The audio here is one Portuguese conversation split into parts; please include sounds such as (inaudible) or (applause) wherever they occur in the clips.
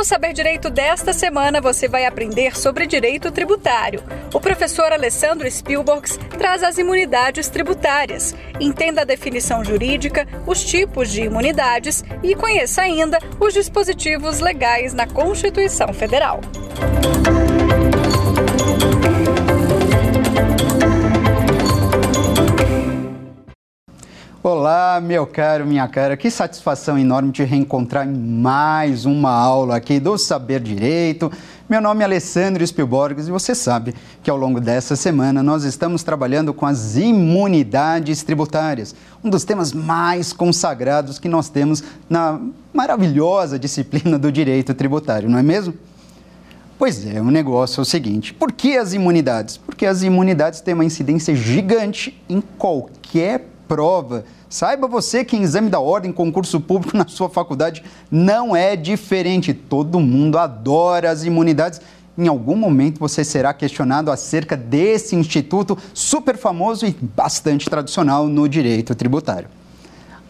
No Saber Direito desta semana, você vai aprender sobre direito tributário. O professor Alessandro Spielbergs traz as imunidades tributárias. Entenda a definição jurídica, os tipos de imunidades e conheça ainda os dispositivos legais na Constituição Federal. Olá, meu caro, minha cara. Que satisfação enorme te reencontrar em mais uma aula aqui do Saber Direito. Meu nome é Alessandro Spielborges e você sabe que ao longo dessa semana nós estamos trabalhando com as imunidades tributárias, um dos temas mais consagrados que nós temos na maravilhosa disciplina do direito tributário, não é mesmo? Pois é, o negócio é o seguinte: por que as imunidades? Porque as imunidades têm uma incidência gigante em qualquer prova. Saiba você que em exame da ordem, concurso público (laughs) na sua faculdade não é diferente. Todo mundo adora as imunidades. Em algum momento você será questionado acerca desse instituto super famoso e bastante tradicional no direito tributário.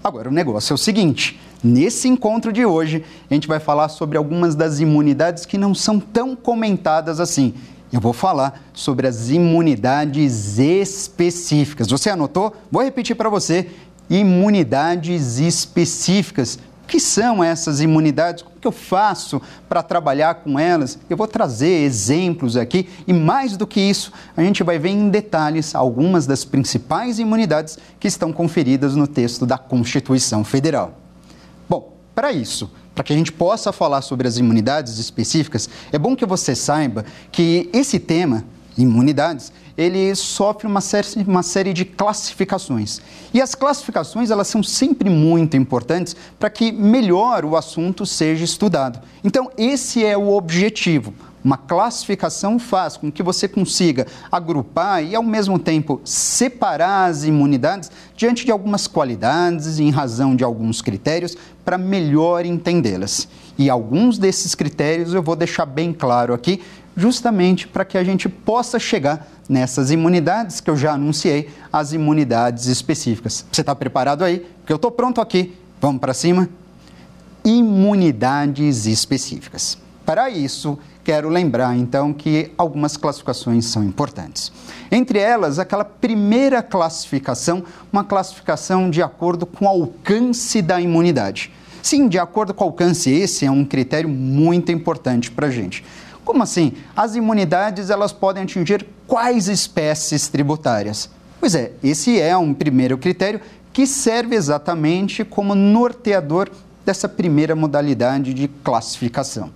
Agora, o negócio é o seguinte: nesse encontro de hoje, a gente vai falar sobre algumas das imunidades que não são tão comentadas assim eu vou falar sobre as imunidades específicas. Você anotou? Vou repetir para você: imunidades específicas. O que são essas imunidades? Como que eu faço para trabalhar com elas? Eu vou trazer exemplos aqui e mais do que isso, a gente vai ver em detalhes algumas das principais imunidades que estão conferidas no texto da Constituição Federal. Bom, para isso, para que a gente possa falar sobre as imunidades específicas, é bom que você saiba que esse tema, imunidades, ele sofre uma série, uma série de classificações. E as classificações, elas são sempre muito importantes para que melhor o assunto seja estudado. Então, esse é o objetivo uma classificação faz com que você consiga agrupar e, ao mesmo tempo, separar as imunidades diante de algumas qualidades e em razão de alguns critérios para melhor entendê-las. E alguns desses critérios eu vou deixar bem claro aqui, justamente para que a gente possa chegar nessas imunidades que eu já anunciei, as imunidades específicas. Você está preparado aí? Porque eu estou pronto aqui. Vamos para cima? Imunidades específicas. Para isso, quero lembrar então que algumas classificações são importantes. Entre elas, aquela primeira classificação, uma classificação de acordo com o alcance da imunidade. Sim, de acordo com o alcance, esse é um critério muito importante para a gente. Como assim? As imunidades elas podem atingir quais espécies tributárias? Pois é, esse é um primeiro critério que serve exatamente como norteador dessa primeira modalidade de classificação.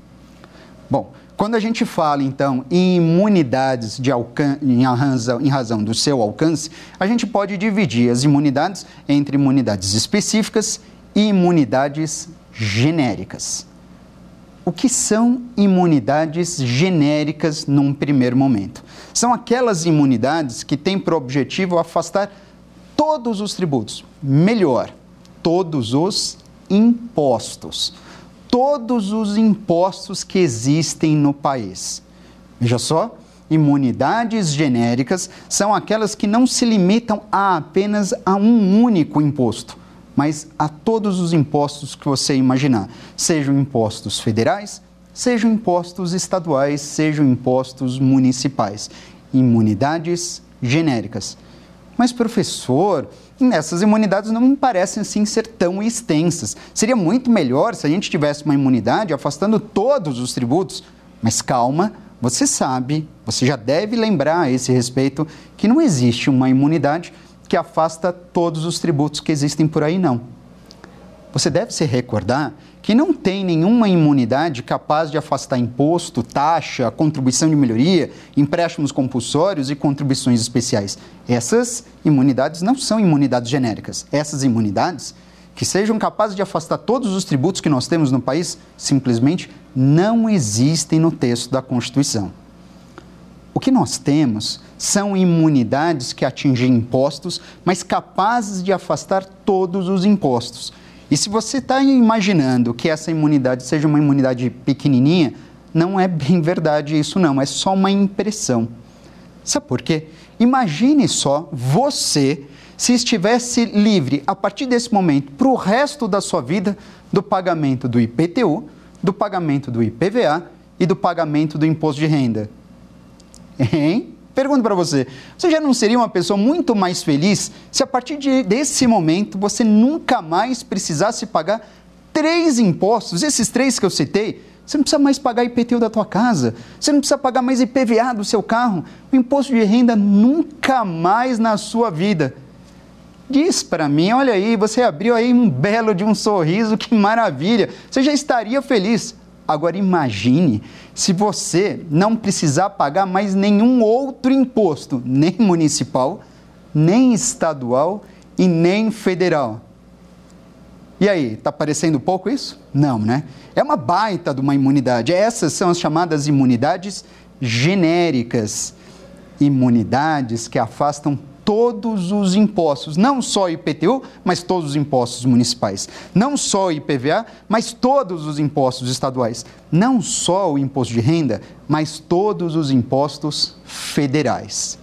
Bom, quando a gente fala, então, em imunidades de em, razão, em razão do seu alcance, a gente pode dividir as imunidades entre imunidades específicas e imunidades genéricas. O que são imunidades genéricas num primeiro momento? São aquelas imunidades que têm por objetivo afastar todos os tributos, melhor, todos os impostos todos os impostos que existem no país. Veja só, imunidades genéricas são aquelas que não se limitam a apenas a um único imposto, mas a todos os impostos que você imaginar, sejam impostos federais, sejam impostos estaduais, sejam impostos municipais. Imunidades genéricas. Mas, professor, essas imunidades não me parecem assim ser tão extensas. Seria muito melhor se a gente tivesse uma imunidade afastando todos os tributos. Mas calma, você sabe, você já deve lembrar a esse respeito que não existe uma imunidade que afasta todos os tributos que existem por aí, não. Você deve se recordar que não tem nenhuma imunidade capaz de afastar imposto, taxa, contribuição de melhoria, empréstimos compulsórios e contribuições especiais. Essas imunidades não são imunidades genéricas. Essas imunidades, que sejam capazes de afastar todos os tributos que nós temos no país, simplesmente não existem no texto da Constituição. O que nós temos são imunidades que atingem impostos, mas capazes de afastar todos os impostos e se você está imaginando que essa imunidade seja uma imunidade pequenininha, não é bem verdade isso não, é só uma impressão. Sabe por quê? Imagine só você se estivesse livre a partir desse momento para o resto da sua vida do pagamento do IPTU, do pagamento do IPVA e do pagamento do imposto de renda. Hein? Pergunto para você: você já não seria uma pessoa muito mais feliz se a partir de, desse momento você nunca mais precisasse pagar três impostos, esses três que eu citei? Você não precisa mais pagar IPTU da tua casa, você não precisa pagar mais IPVA do seu carro, o imposto de renda nunca mais na sua vida. Diz para mim, olha aí, você abriu aí um belo de um sorriso, que maravilha. Você já estaria feliz. Agora imagine se você não precisar pagar mais nenhum outro imposto, nem municipal, nem estadual e nem federal. E aí, está parecendo pouco isso? Não, né? É uma baita de uma imunidade. Essas são as chamadas imunidades genéricas. Imunidades que afastam todos os impostos, não só IPTU, mas todos os impostos municipais, não só IPVA, mas todos os impostos estaduais, não só o imposto de renda, mas todos os impostos federais.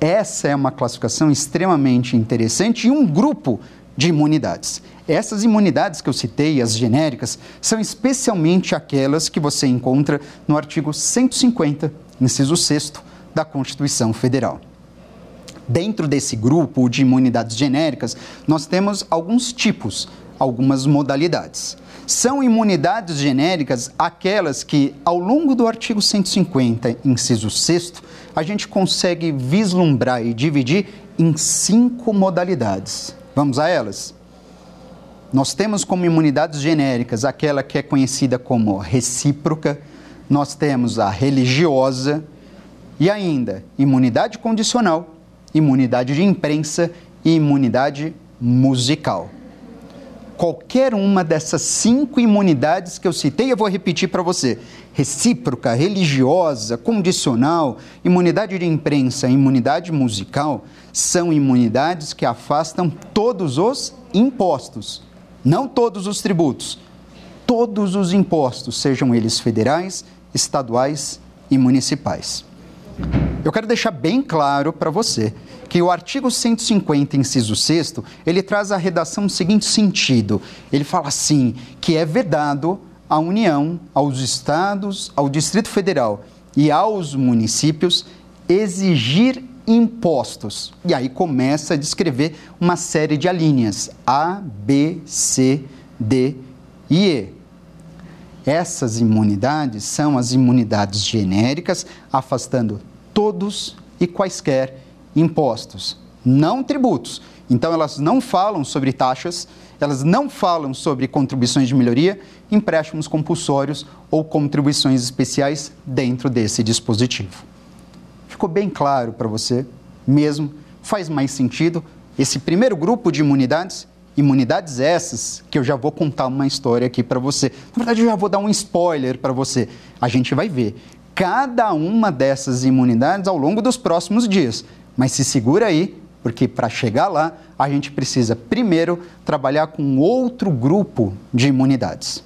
Essa é uma classificação extremamente interessante e um grupo de imunidades. Essas imunidades que eu citei, as genéricas, são especialmente aquelas que você encontra no artigo 150, inciso 6 da Constituição Federal. Dentro desse grupo de imunidades genéricas, nós temos alguns tipos, algumas modalidades. São imunidades genéricas aquelas que, ao longo do artigo 150, inciso 6, a gente consegue vislumbrar e dividir em cinco modalidades. Vamos a elas? Nós temos como imunidades genéricas aquela que é conhecida como recíproca, nós temos a religiosa e ainda imunidade condicional, imunidade de imprensa e imunidade musical. Qualquer uma dessas cinco imunidades que eu citei, eu vou repetir para você: recíproca, religiosa, condicional, imunidade de imprensa, imunidade musical, são imunidades que afastam todos os impostos, não todos os tributos, todos os impostos, sejam eles federais, estaduais e municipais. Eu quero deixar bem claro para você que o artigo 150, inciso 6, ele traz a redação no seguinte sentido. Ele fala assim, que é vedado à União, aos estados, ao Distrito Federal e aos municípios exigir impostos. E aí começa a descrever uma série de alíneas, A, B, C, D e E. Essas imunidades são as imunidades genéricas, afastando todos e quaisquer impostos, não tributos. Então, elas não falam sobre taxas, elas não falam sobre contribuições de melhoria, empréstimos compulsórios ou contribuições especiais dentro desse dispositivo. Ficou bem claro para você mesmo? Faz mais sentido esse primeiro grupo de imunidades? Imunidades essas que eu já vou contar uma história aqui para você. Na verdade, eu já vou dar um spoiler para você. A gente vai ver cada uma dessas imunidades ao longo dos próximos dias. Mas se segura aí, porque para chegar lá, a gente precisa primeiro trabalhar com outro grupo de imunidades.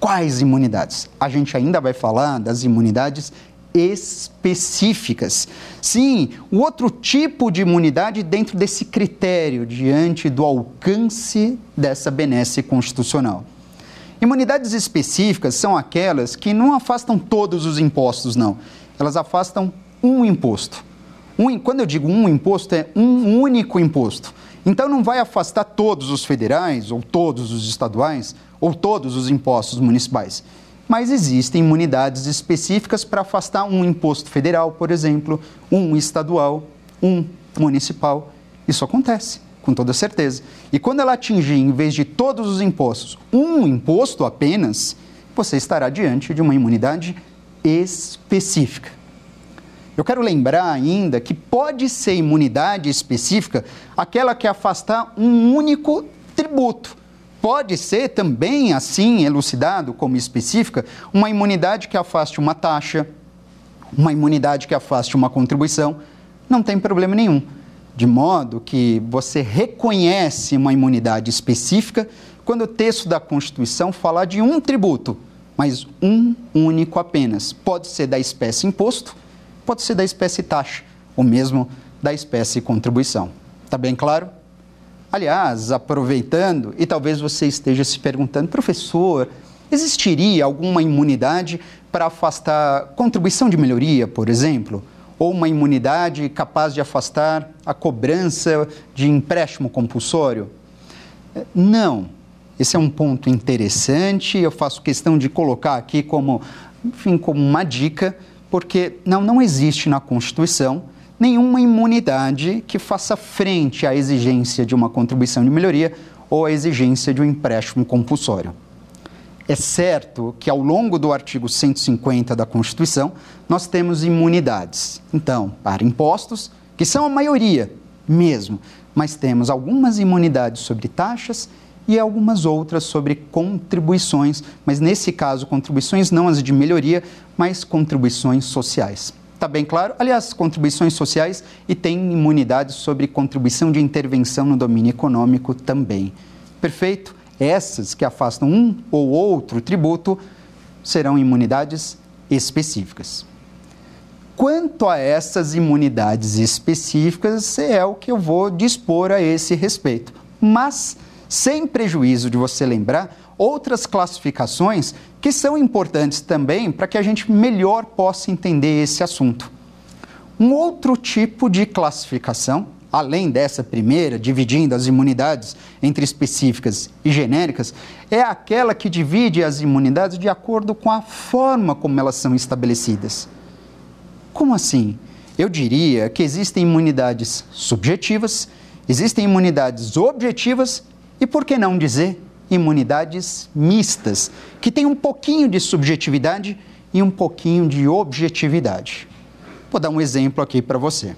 Quais imunidades? A gente ainda vai falar das imunidades específicas. Sim, o outro tipo de imunidade dentro desse critério, diante do alcance dessa benesse constitucional. Imunidades específicas são aquelas que não afastam todos os impostos, não. Elas afastam um imposto. Um, quando eu digo um imposto, é um único imposto. Então não vai afastar todos os federais, ou todos os estaduais, ou todos os impostos municipais. Mas existem imunidades específicas para afastar um imposto federal, por exemplo, um estadual, um municipal. Isso acontece com toda certeza. E quando ela atingir, em vez de todos os impostos, um imposto apenas, você estará diante de uma imunidade específica. Eu quero lembrar ainda que pode ser imunidade específica aquela que afastar um único tributo. Pode ser também, assim elucidado como específica, uma imunidade que afaste uma taxa, uma imunidade que afaste uma contribuição. Não tem problema nenhum de modo que você reconhece uma imunidade específica quando o texto da Constituição falar de um tributo, mas um único apenas. Pode ser da espécie imposto, pode ser da espécie taxa, ou mesmo da espécie contribuição. Está bem claro? Aliás, aproveitando, e talvez você esteja se perguntando, professor, existiria alguma imunidade para afastar contribuição de melhoria, por exemplo? Ou uma imunidade capaz de afastar a cobrança de empréstimo compulsório? Não. Esse é um ponto interessante, eu faço questão de colocar aqui como, enfim, como uma dica, porque não, não existe na Constituição nenhuma imunidade que faça frente à exigência de uma contribuição de melhoria ou à exigência de um empréstimo compulsório. É certo que ao longo do artigo 150 da Constituição nós temos imunidades. Então, para impostos, que são a maioria mesmo, mas temos algumas imunidades sobre taxas e algumas outras sobre contribuições, mas nesse caso, contribuições não as de melhoria, mas contribuições sociais. Está bem claro? Aliás, contribuições sociais e tem imunidade sobre contribuição de intervenção no domínio econômico também. Perfeito? Essas que afastam um ou outro tributo serão imunidades específicas. Quanto a essas imunidades específicas, é o que eu vou dispor a esse respeito. Mas sem prejuízo de você lembrar outras classificações que são importantes também para que a gente melhor possa entender esse assunto. Um outro tipo de classificação, além dessa primeira, dividindo as imunidades entre específicas e genéricas, é aquela que divide as imunidades de acordo com a forma como elas são estabelecidas. Como assim? Eu diria que existem imunidades subjetivas, existem imunidades objetivas e por que não dizer imunidades mistas, que tem um pouquinho de subjetividade e um pouquinho de objetividade. Vou dar um exemplo aqui para você.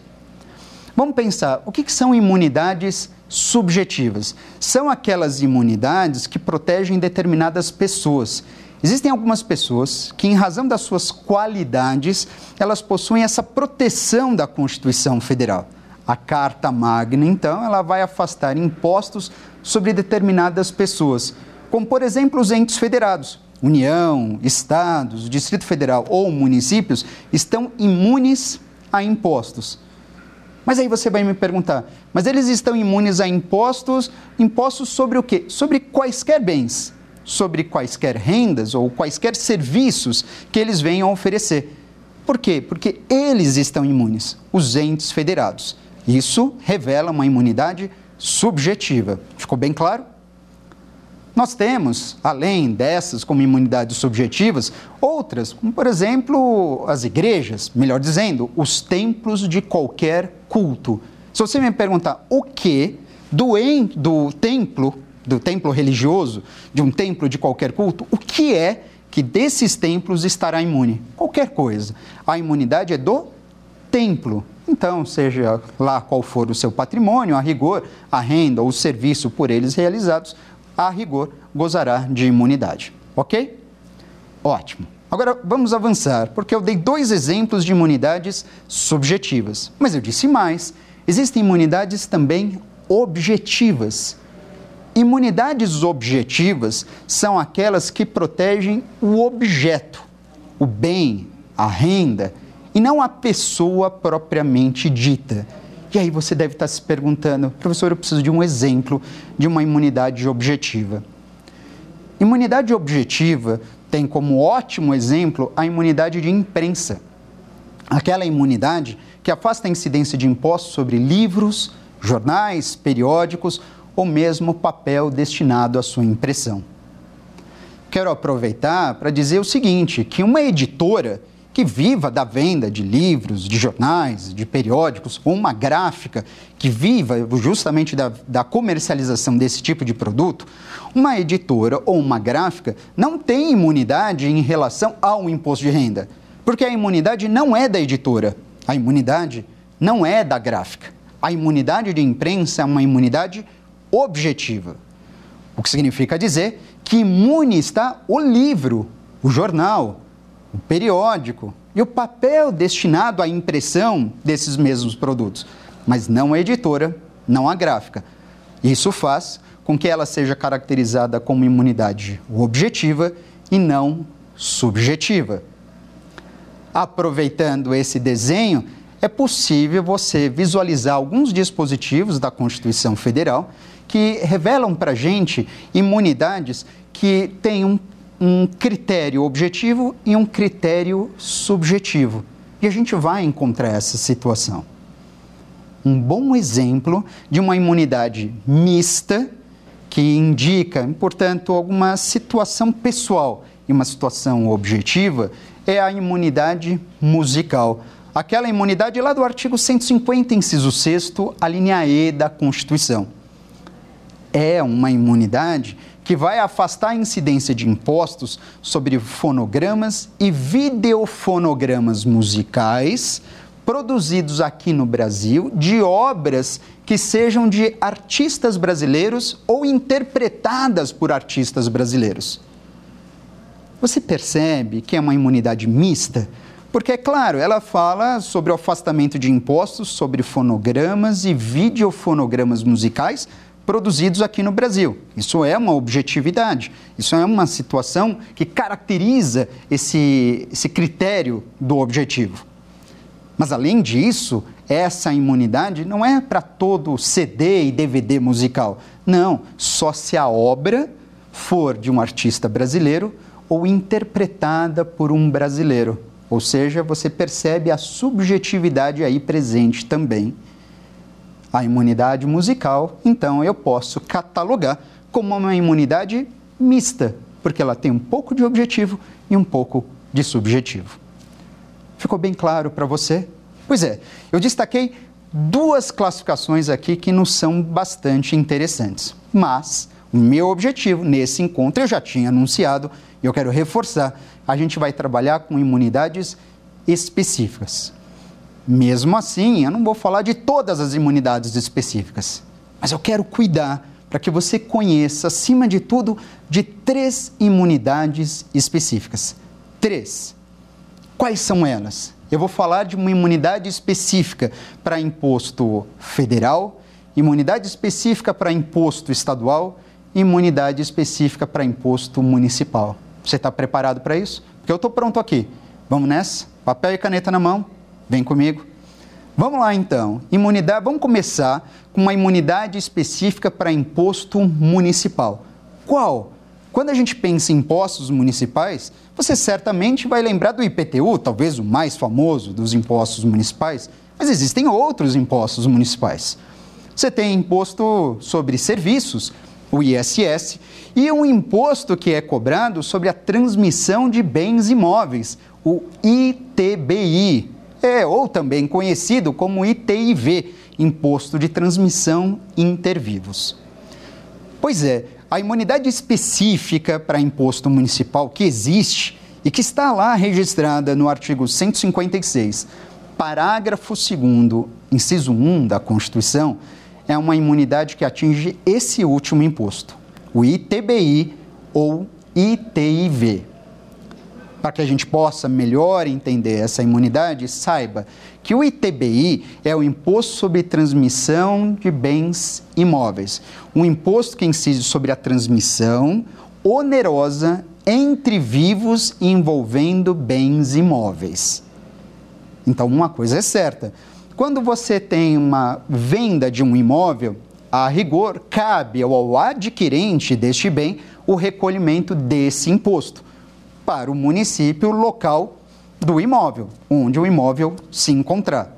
Vamos pensar, o que, que são imunidades subjetivas? São aquelas imunidades que protegem determinadas pessoas. Existem algumas pessoas que, em razão das suas qualidades, elas possuem essa proteção da Constituição Federal. A Carta Magna, então, ela vai afastar impostos sobre determinadas pessoas, como, por exemplo, os entes federados. União, estados, Distrito Federal ou municípios estão imunes a impostos. Mas aí você vai me perguntar, mas eles estão imunes a impostos? Impostos sobre o quê? Sobre quaisquer bens, sobre quaisquer rendas ou quaisquer serviços que eles venham a oferecer. Por quê? Porque eles estão imunes, os entes federados. Isso revela uma imunidade subjetiva. Ficou bem claro? Nós temos, além dessas como imunidades subjetivas, outras, como por exemplo as igrejas, melhor dizendo, os templos de qualquer culto. Se você me perguntar o que do, do templo, do templo religioso, de um templo de qualquer culto, o que é que desses templos estará imune? Qualquer coisa. A imunidade é do templo. Então, seja lá qual for o seu patrimônio, a rigor, a renda ou o serviço por eles realizados, a rigor gozará de imunidade. Ok? Ótimo. Agora vamos avançar, porque eu dei dois exemplos de imunidades subjetivas. Mas eu disse mais: existem imunidades também objetivas. Imunidades objetivas são aquelas que protegem o objeto, o bem, a renda e não a pessoa propriamente dita. E aí você deve estar se perguntando, professor, eu preciso de um exemplo de uma imunidade objetiva. Imunidade objetiva tem como ótimo exemplo a imunidade de imprensa. Aquela imunidade que afasta a incidência de impostos sobre livros, jornais, periódicos ou mesmo papel destinado à sua impressão. Quero aproveitar para dizer o seguinte, que uma editora que viva da venda de livros, de jornais, de periódicos, ou uma gráfica que viva justamente da, da, comercialização desse tipo de produto, uma editora ou uma gráfica não tem imunidade em relação ao imposto de renda, porque a imunidade não é da editora, a imunidade não é da gráfica. A imunidade de imprensa é uma imunidade objetiva. O que significa dizer que imune está o livro, o jornal, o periódico e o papel destinado à impressão desses mesmos produtos, mas não a editora, não a gráfica. Isso faz com que ela seja caracterizada como imunidade objetiva e não subjetiva. Aproveitando esse desenho, é possível você visualizar alguns dispositivos da Constituição Federal que revelam para a gente imunidades que têm um um critério objetivo e um critério subjetivo. E a gente vai encontrar essa situação. Um bom exemplo de uma imunidade mista, que indica, portanto, alguma situação pessoal e uma situação objetiva, é a imunidade musical. Aquela imunidade lá do artigo 150, inciso 6, a linha E da Constituição. É uma imunidade que vai afastar a incidência de impostos sobre fonogramas e videofonogramas musicais produzidos aqui no Brasil de obras que sejam de artistas brasileiros ou interpretadas por artistas brasileiros. Você percebe que é uma imunidade mista? Porque, é claro, ela fala sobre o afastamento de impostos sobre fonogramas e videofonogramas musicais produzidos aqui no Brasil. Isso é uma objetividade, isso é uma situação que caracteriza esse, esse critério do objetivo. Mas, além disso, essa imunidade não é para todo CD e DVD musical. Não, só se a obra for de um artista brasileiro ou interpretada por um brasileiro. Ou seja, você percebe a subjetividade aí presente também a imunidade musical, então eu posso catalogar como uma imunidade mista, porque ela tem um pouco de objetivo e um pouco de subjetivo. Ficou bem claro para você? Pois é, eu destaquei duas classificações aqui que nos são bastante interessantes. Mas o meu objetivo nesse encontro eu já tinha anunciado e eu quero reforçar: a gente vai trabalhar com imunidades específicas. Mesmo assim, eu não vou falar de todas as imunidades específicas, mas eu quero cuidar para que você conheça, acima de tudo, de três imunidades específicas. Três. Quais são elas? Eu vou falar de uma imunidade específica para imposto federal, imunidade específica para imposto estadual imunidade específica para imposto municipal. Você está preparado para isso? Porque eu estou pronto aqui. Vamos nessa? Papel e caneta na mão. Vem comigo. Vamos lá então. Imunidade, vamos começar com uma imunidade específica para imposto municipal. Qual? Quando a gente pensa em impostos municipais, você certamente vai lembrar do IPTU, talvez o mais famoso dos impostos municipais, mas existem outros impostos municipais. Você tem imposto sobre serviços, o ISS, e um imposto que é cobrado sobre a transmissão de bens imóveis, o ITBI, é, ou também conhecido como ITIV, Imposto de Transmissão Intervivos. Pois é, a imunidade específica para imposto municipal que existe e que está lá registrada no artigo 156, parágrafo 2, inciso 1 da Constituição, é uma imunidade que atinge esse último imposto, o ITBI ou ITIV para que a gente possa melhor entender essa imunidade, saiba que o ITBI é o Imposto sobre Transmissão de Bens Imóveis, um imposto que incide sobre a transmissão onerosa entre vivos envolvendo bens imóveis. Então, uma coisa é certa: quando você tem uma venda de um imóvel, a rigor, cabe ao adquirente deste bem o recolhimento desse imposto para o município local do imóvel, onde o imóvel se encontrar.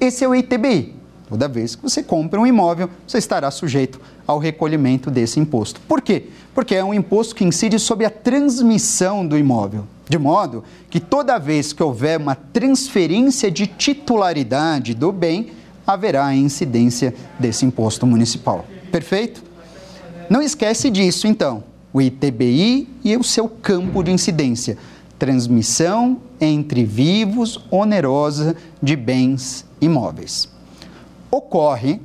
Esse é o ITBI. Toda vez que você compra um imóvel, você estará sujeito ao recolhimento desse imposto. Por quê? Porque é um imposto que incide sobre a transmissão do imóvel, de modo que toda vez que houver uma transferência de titularidade do bem, haverá a incidência desse imposto municipal. Perfeito? Não esquece disso, então o ITBI e o seu campo de incidência. Transmissão entre vivos onerosa de bens imóveis. Ocorre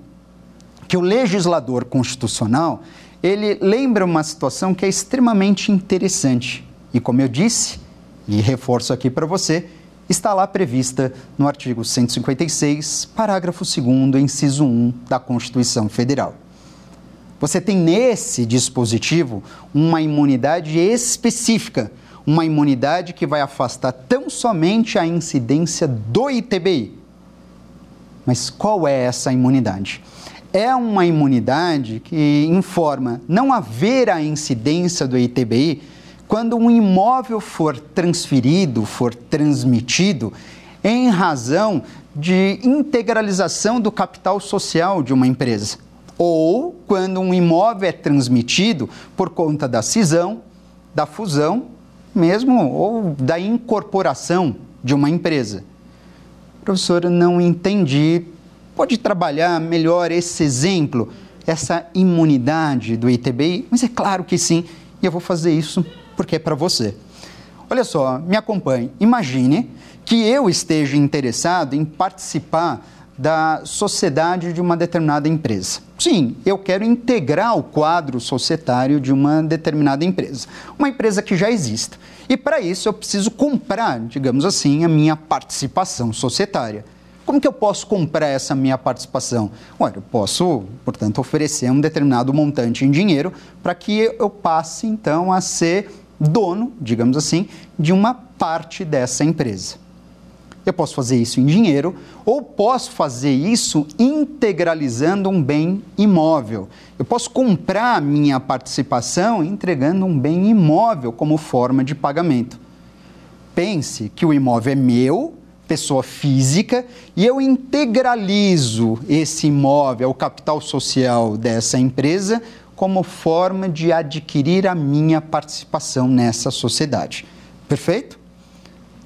que o legislador constitucional, ele lembra uma situação que é extremamente interessante. E como eu disse, e reforço aqui para você, está lá prevista no artigo 156, parágrafo 2 inciso 1 da Constituição Federal. Você tem nesse dispositivo uma imunidade específica, uma imunidade que vai afastar tão somente a incidência do ITBI. Mas qual é essa imunidade? É uma imunidade que informa não haver a incidência do ITBI quando um imóvel for transferido, for transmitido, em razão de integralização do capital social de uma empresa, ou quando um imóvel é transmitido por conta da cisão, da fusão, mesmo ou da incorporação de uma empresa. Professora, não entendi. Pode trabalhar melhor esse exemplo, essa imunidade do ITBI? Mas é claro que sim, e eu vou fazer isso porque é para você. Olha só, me acompanhe. Imagine que eu esteja interessado em participar da sociedade de uma determinada empresa. Sim, eu quero integrar o quadro societário de uma determinada empresa, uma empresa que já exista. E para isso eu preciso comprar, digamos assim, a minha participação societária. Como que eu posso comprar essa minha participação? Olha, eu posso, portanto, oferecer um determinado montante em dinheiro para que eu passe então a ser dono, digamos assim, de uma parte dessa empresa. Eu posso fazer isso em dinheiro ou posso fazer isso integralizando um bem imóvel. Eu posso comprar minha participação entregando um bem imóvel como forma de pagamento. Pense que o imóvel é meu, pessoa física, e eu integralizo esse imóvel, o capital social dessa empresa, como forma de adquirir a minha participação nessa sociedade. Perfeito?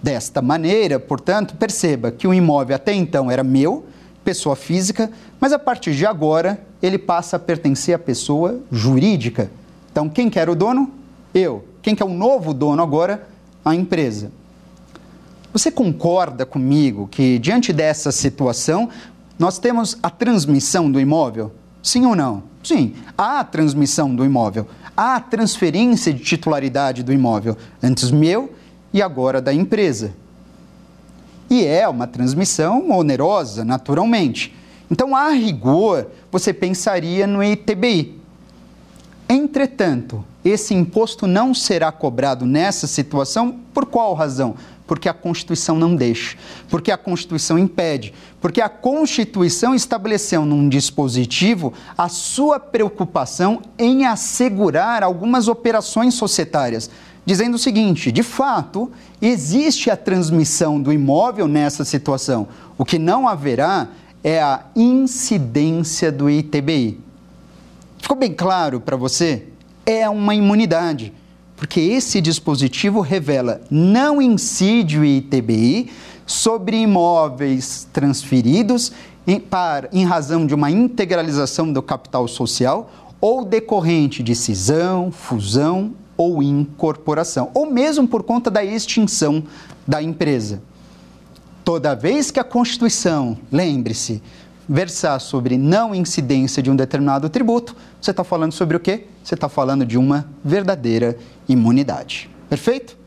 Desta maneira, portanto, perceba que o imóvel até então era meu, pessoa física, mas a partir de agora ele passa a pertencer à pessoa jurídica. Então, quem quer o dono? Eu. Quem quer o novo dono agora? A empresa. Você concorda comigo que, diante dessa situação, nós temos a transmissão do imóvel? Sim ou não? Sim, há a transmissão do imóvel, há a transferência de titularidade do imóvel, antes meu e agora da empresa. E é uma transmissão onerosa, naturalmente. Então, a rigor, você pensaria no ITBI. Entretanto, esse imposto não será cobrado nessa situação por qual razão? Porque a Constituição não deixa, porque a Constituição impede, porque a Constituição estabeleceu num dispositivo a sua preocupação em assegurar algumas operações societárias dizendo o seguinte: de fato, existe a transmissão do imóvel nessa situação. O que não haverá é a incidência do ITBI. Ficou bem claro para você? É uma imunidade, porque esse dispositivo revela não incide o ITBI sobre imóveis transferidos em, para, em razão de uma integralização do capital social ou decorrente de cisão, fusão ou incorporação, ou mesmo por conta da extinção da empresa. Toda vez que a Constituição, lembre-se, versar sobre não incidência de um determinado tributo, você está falando sobre o quê? Você está falando de uma verdadeira imunidade. Perfeito?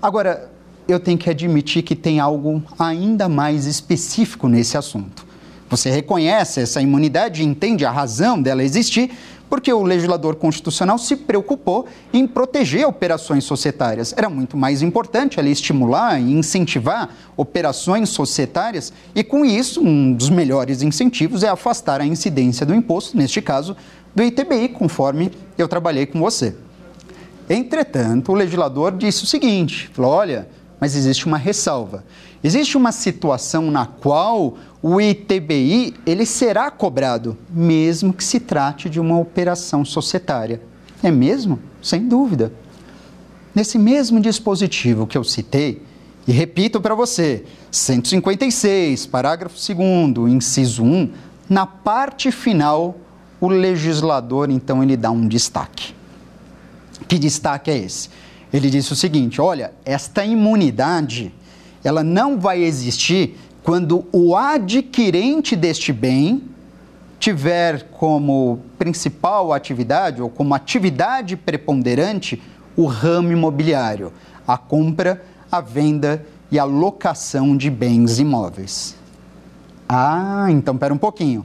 Agora, eu tenho que admitir que tem algo ainda mais específico nesse assunto. Você reconhece essa imunidade, entende a razão dela existir, porque o legislador constitucional se preocupou em proteger operações societárias. Era muito mais importante ali estimular e incentivar operações societárias, e com isso, um dos melhores incentivos é afastar a incidência do imposto, neste caso, do ITBI, conforme eu trabalhei com você. Entretanto, o legislador disse o seguinte: falou, olha, mas existe uma ressalva. Existe uma situação na qual o ITBI ele será cobrado, mesmo que se trate de uma operação societária. É mesmo? Sem dúvida. Nesse mesmo dispositivo que eu citei, e repito para você, 156, parágrafo 2 inciso 1, na parte final, o legislador, então, ele dá um destaque. Que destaque é esse? Ele disse o seguinte, olha, esta imunidade, ela não vai existir quando o adquirente deste bem tiver como principal atividade ou como atividade preponderante o ramo imobiliário, a compra, a venda e a locação de bens imóveis. Ah, então pera um pouquinho.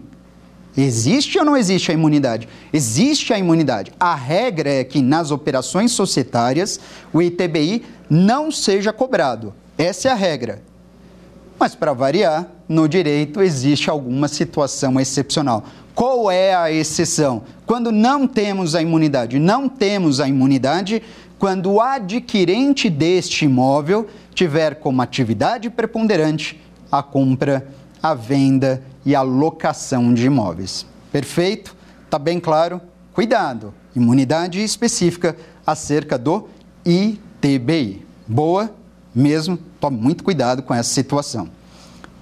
Existe ou não existe a imunidade? Existe a imunidade. A regra é que nas operações societárias o ITBI não seja cobrado. Essa é a regra. Mas, para variar, no direito existe alguma situação excepcional. Qual é a exceção? Quando não temos a imunidade. Não temos a imunidade quando o adquirente deste imóvel tiver como atividade preponderante a compra, a venda e a locação de imóveis. Perfeito? Tá bem claro? Cuidado! Imunidade específica acerca do ITBI. Boa mesmo, tome muito cuidado com essa situação.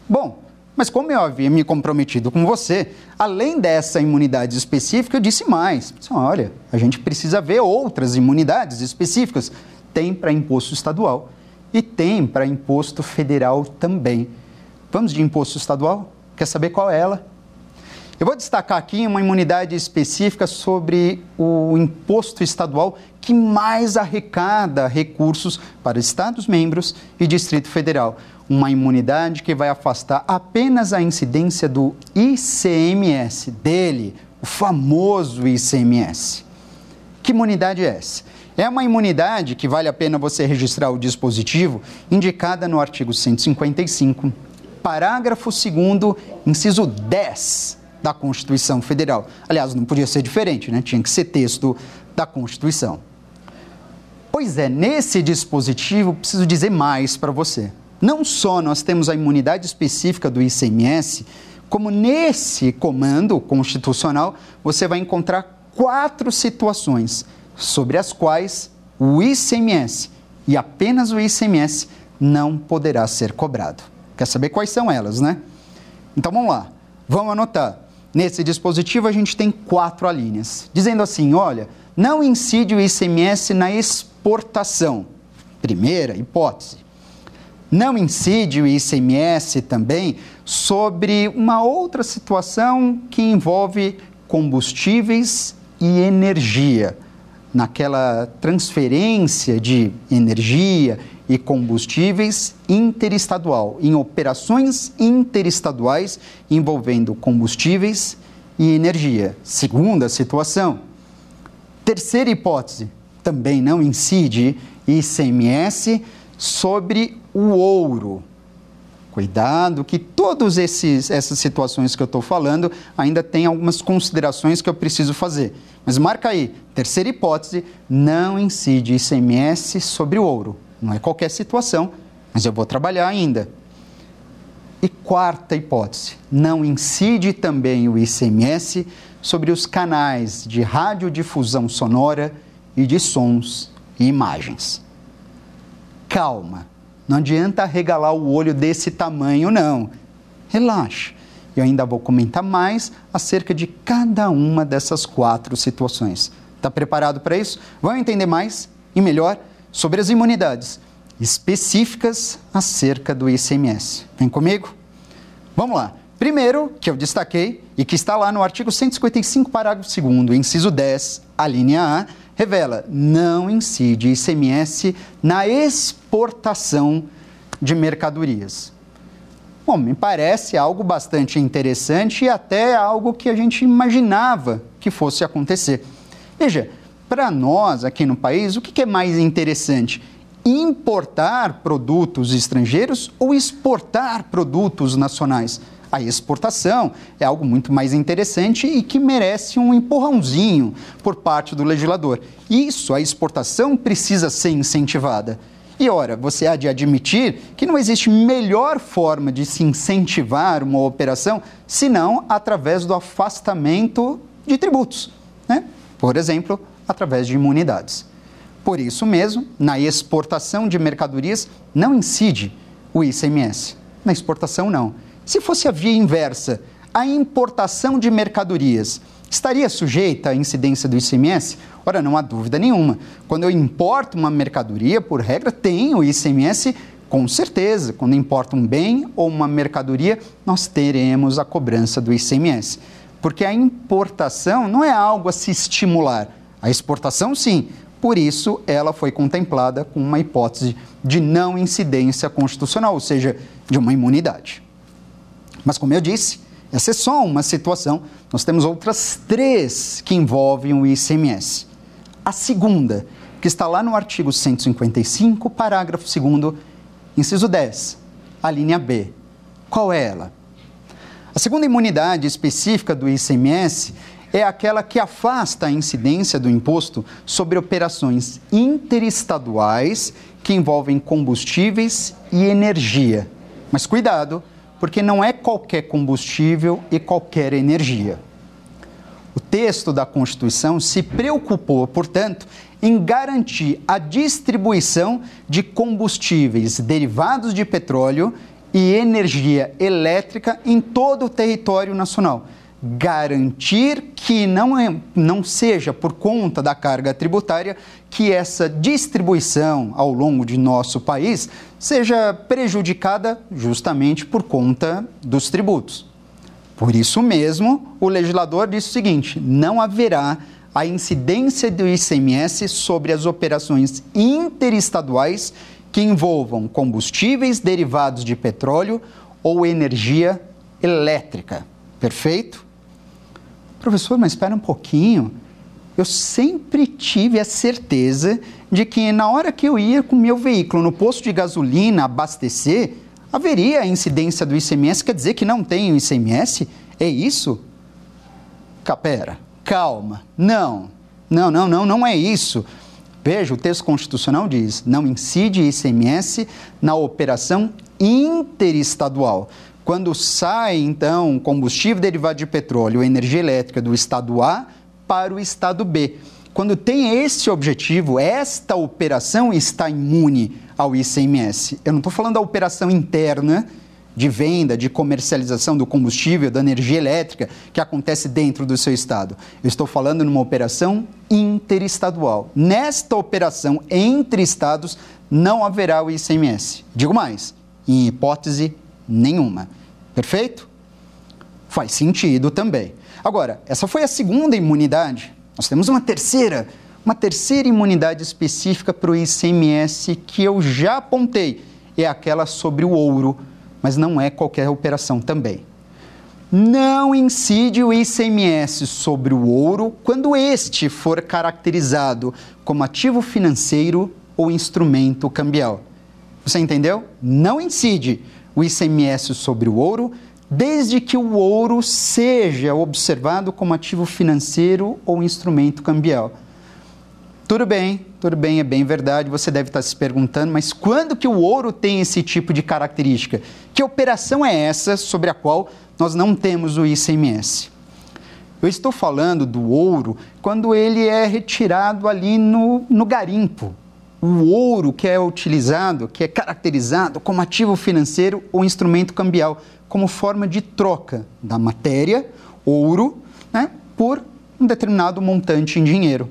Bom, mas como eu havia me comprometido com você, além dessa imunidade específica, eu disse mais. Olha, a gente precisa ver outras imunidades específicas. Tem para imposto estadual e tem para imposto federal também. Vamos de imposto estadual? Quer saber qual é ela? Eu vou destacar aqui uma imunidade específica sobre o imposto estadual que mais arrecada recursos para Estados-membros e Distrito Federal uma imunidade que vai afastar apenas a incidência do ICMS, dele, o famoso ICMS. Que imunidade é essa? É uma imunidade que vale a pena você registrar o dispositivo, indicada no artigo 155, parágrafo 2, inciso 10 da Constituição Federal. Aliás, não podia ser diferente, né? Tinha que ser texto da Constituição. Pois é, nesse dispositivo, preciso dizer mais para você. Não só nós temos a imunidade específica do ICMS, como nesse comando constitucional você vai encontrar quatro situações sobre as quais o ICMS e apenas o ICMS não poderá ser cobrado. Quer saber quais são elas, né? Então vamos lá, vamos anotar. Nesse dispositivo a gente tem quatro alíneas, dizendo assim: olha, não incide o ICMS na exportação. Primeira hipótese. Não incide o ICMS também sobre uma outra situação que envolve combustíveis e energia. Naquela transferência de energia e combustíveis interestadual, em operações interestaduais envolvendo combustíveis e energia. Segunda situação. Terceira hipótese, também não incide ICMS sobre o ouro. Cuidado que todas essas situações que eu estou falando ainda tem algumas considerações que eu preciso fazer. Mas marca aí, terceira hipótese, não incide ICMS sobre o ouro. Não é qualquer situação, mas eu vou trabalhar ainda. E quarta hipótese, não incide também o ICMS sobre os canais de radiodifusão sonora e de sons e imagens. Calma, não adianta regalar o olho desse tamanho, não. Relaxa. Eu ainda vou comentar mais acerca de cada uma dessas quatro situações. Está preparado para isso? Vamos entender mais e melhor sobre as imunidades específicas acerca do ICMS. Vem comigo? Vamos lá. Primeiro, que eu destaquei e que está lá no artigo 155, parágrafo 2, inciso 10, a linha A, revela: não incide ICMS na exportação de mercadorias. Bom, me parece algo bastante interessante e até algo que a gente imaginava que fosse acontecer. Veja, para nós aqui no país, o que é mais interessante? Importar produtos estrangeiros ou exportar produtos nacionais? A exportação é algo muito mais interessante e que merece um empurrãozinho por parte do legislador. Isso, a exportação precisa ser incentivada. E ora, você há de admitir que não existe melhor forma de se incentivar uma operação senão através do afastamento de tributos, né? Por exemplo, através de imunidades. Por isso mesmo, na exportação de mercadorias não incide o ICMS. Na exportação, não. Se fosse a via inversa, a importação de mercadorias estaria sujeita à incidência do ICMS? Ora, não há dúvida nenhuma. Quando eu importo uma mercadoria, por regra, tem o ICMS com certeza. Quando importa um bem ou uma mercadoria, nós teremos a cobrança do ICMS. Porque a importação não é algo a se estimular. A exportação, sim. Por isso, ela foi contemplada com uma hipótese de não incidência constitucional, ou seja, de uma imunidade. Mas, como eu disse, essa é só uma situação. Nós temos outras três que envolvem o ICMS. A segunda, que está lá no artigo 155, parágrafo 2, inciso 10, a linha B. Qual é ela? A segunda imunidade específica do ICMS é aquela que afasta a incidência do imposto sobre operações interestaduais que envolvem combustíveis e energia. Mas cuidado, porque não é qualquer combustível e qualquer energia. O texto da Constituição se preocupou, portanto, em garantir a distribuição de combustíveis derivados de petróleo e energia elétrica em todo o território nacional garantir que não, é, não seja por conta da carga tributária que essa distribuição ao longo de nosso país seja prejudicada justamente por conta dos tributos. Por isso mesmo, o legislador disse o seguinte: não haverá a incidência do ICMS sobre as operações interestaduais que envolvam combustíveis derivados de petróleo ou energia elétrica. Perfeito? Professor, mas espera um pouquinho. Eu sempre tive a certeza de que na hora que eu ia com meu veículo no posto de gasolina abastecer, haveria a incidência do ICMS, quer dizer que não tem o ICMS? É isso? Capera, calma. Não, não, não, não, não é isso. Veja, o texto constitucional diz: não incide ICMS na operação interestadual. Quando sai, então, combustível derivado de petróleo, energia elétrica do estado A para o estado B. Quando tem esse objetivo, esta operação está imune ao ICMS. Eu não estou falando da operação interna de venda, de comercialização do combustível, da energia elétrica que acontece dentro do seu estado. Eu estou falando numa operação interestadual. Nesta operação entre estados não haverá o ICMS. Digo mais, em hipótese nenhuma. Perfeito? Faz sentido também. Agora, essa foi a segunda imunidade. Nós temos uma terceira, uma terceira imunidade específica para o ICMS que eu já apontei. É aquela sobre o ouro, mas não é qualquer operação também. Não incide o ICMS sobre o ouro quando este for caracterizado como ativo financeiro ou instrumento cambial. Você entendeu? Não incide o ICMS sobre o ouro, desde que o ouro seja observado como ativo financeiro ou instrumento cambial. Tudo bem, tudo bem, é bem verdade, você deve estar se perguntando, mas quando que o ouro tem esse tipo de característica? Que operação é essa sobre a qual nós não temos o ICMS? Eu estou falando do ouro quando ele é retirado ali no, no garimpo, o ouro que é utilizado, que é caracterizado como ativo financeiro ou instrumento cambial, como forma de troca da matéria, ouro, né, por um determinado montante em dinheiro.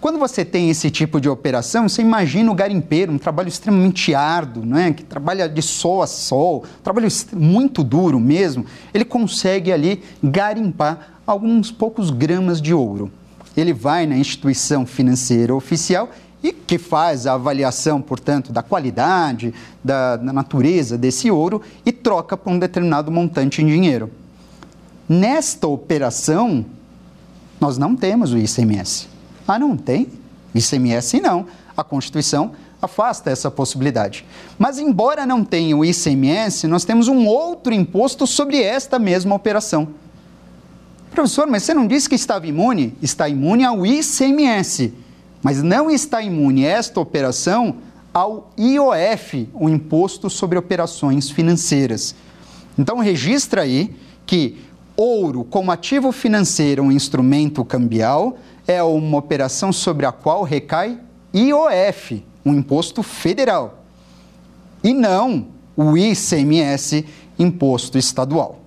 Quando você tem esse tipo de operação, você imagina o garimpeiro, um trabalho extremamente árduo, né, que trabalha de sol a sol, trabalho muito duro mesmo, ele consegue ali garimpar alguns poucos gramas de ouro. Ele vai na instituição financeira oficial e que faz a avaliação, portanto, da qualidade, da, da natureza desse ouro e troca por um determinado montante em dinheiro. Nesta operação, nós não temos o ICMS. Ah, não tem? ICMS não. A Constituição afasta essa possibilidade. Mas, embora não tenha o ICMS, nós temos um outro imposto sobre esta mesma operação. Professor, mas você não disse que estava imune? Está imune ao ICMS mas não está imune esta operação ao IOF, o Imposto sobre Operações Financeiras. Então, registra aí que ouro como ativo financeiro, um instrumento cambial, é uma operação sobre a qual recai IOF, um imposto federal, e não o ICMS, imposto estadual.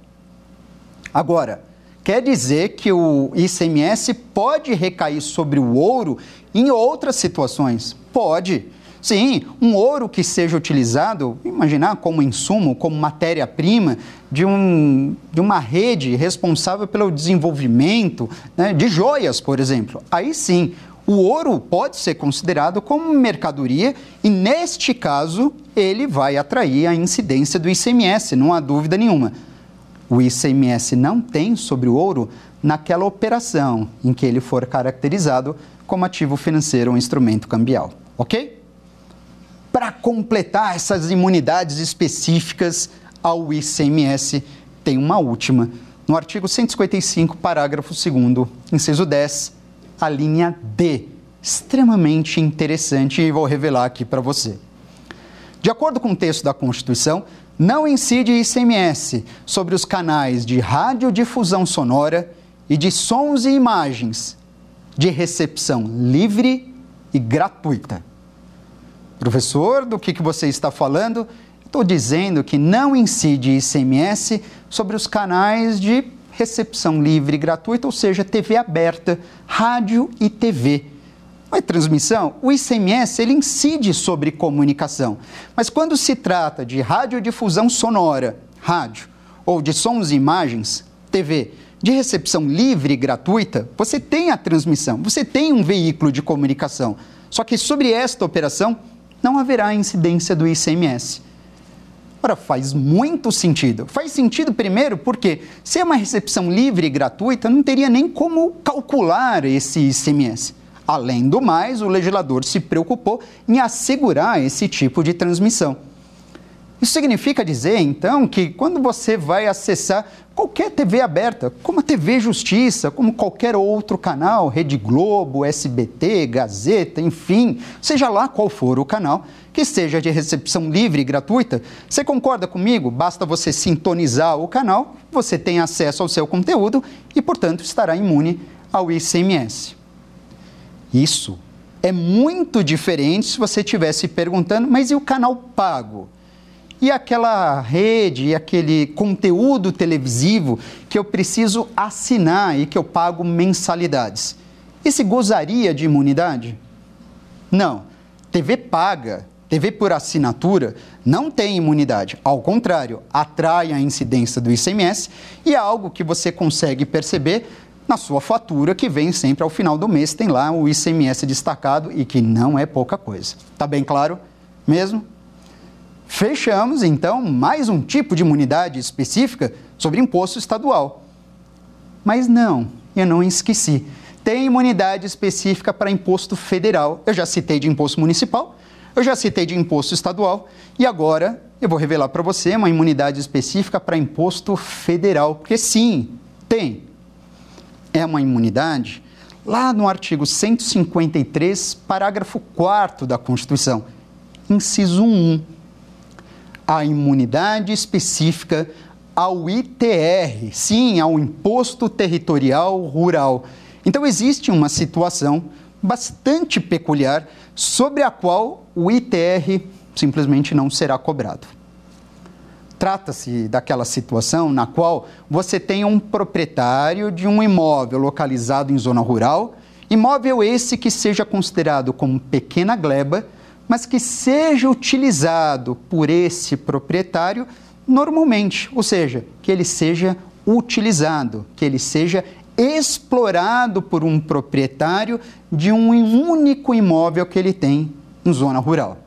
Agora, quer dizer que o ICMS pode recair sobre o ouro em outras situações, pode. Sim, um ouro que seja utilizado, imaginar como insumo, como matéria-prima de, um, de uma rede responsável pelo desenvolvimento né, de joias, por exemplo. Aí sim, o ouro pode ser considerado como mercadoria e, neste caso, ele vai atrair a incidência do ICMS, não há dúvida nenhuma. O ICMS não tem sobre o ouro naquela operação em que ele for caracterizado como ativo financeiro ou instrumento cambial, ok? Para completar essas imunidades específicas ao ICMS, tem uma última. No artigo 155, parágrafo 2, inciso 10, a linha D. Extremamente interessante e vou revelar aqui para você. De acordo com o texto da Constituição, não incide ICMS sobre os canais de radiodifusão sonora e de sons e imagens de recepção livre e gratuita. Professor, do que, que você está falando? Estou dizendo que não incide ICMS sobre os canais de recepção livre e gratuita, ou seja, TV aberta, rádio e TV. Não é transmissão? O ICMS ele incide sobre comunicação. Mas quando se trata de radiodifusão sonora, rádio, ou de sons e imagens, TV, de recepção livre e gratuita, você tem a transmissão, você tem um veículo de comunicação. Só que sobre esta operação não haverá incidência do ICMS. Ora, faz muito sentido. Faz sentido, primeiro, porque se é uma recepção livre e gratuita, não teria nem como calcular esse ICMS. Além do mais, o legislador se preocupou em assegurar esse tipo de transmissão. Isso significa dizer, então, que quando você vai acessar qualquer TV aberta, como a TV Justiça, como qualquer outro canal, Rede Globo, SBT, Gazeta, enfim, seja lá qual for o canal, que seja de recepção livre e gratuita, você concorda comigo? Basta você sintonizar o canal, você tem acesso ao seu conteúdo e, portanto, estará imune ao ICMS. Isso é muito diferente se você estivesse perguntando, mas e o canal pago? E aquela rede e aquele conteúdo televisivo que eu preciso assinar e que eu pago mensalidades. Esse gozaria de imunidade? Não. TV paga, TV por assinatura, não tem imunidade. Ao contrário, atrai a incidência do ICMS e é algo que você consegue perceber na sua fatura, que vem sempre ao final do mês, tem lá o ICMS destacado e que não é pouca coisa. Tá bem claro mesmo? Fechamos, então, mais um tipo de imunidade específica sobre imposto estadual. Mas não, eu não esqueci. Tem imunidade específica para imposto federal. Eu já citei de imposto municipal, eu já citei de imposto estadual e agora eu vou revelar para você uma imunidade específica para imposto federal. Porque sim, tem. É uma imunidade lá no artigo 153, parágrafo 4 da Constituição, inciso 1 a imunidade específica ao ITR, sim, ao Imposto Territorial Rural. Então, existe uma situação bastante peculiar sobre a qual o ITR simplesmente não será cobrado. Trata-se daquela situação na qual você tem um proprietário de um imóvel localizado em zona rural, imóvel esse que seja considerado como pequena gleba mas que seja utilizado por esse proprietário normalmente, ou seja, que ele seja utilizado, que ele seja explorado por um proprietário de um único imóvel que ele tem em zona rural.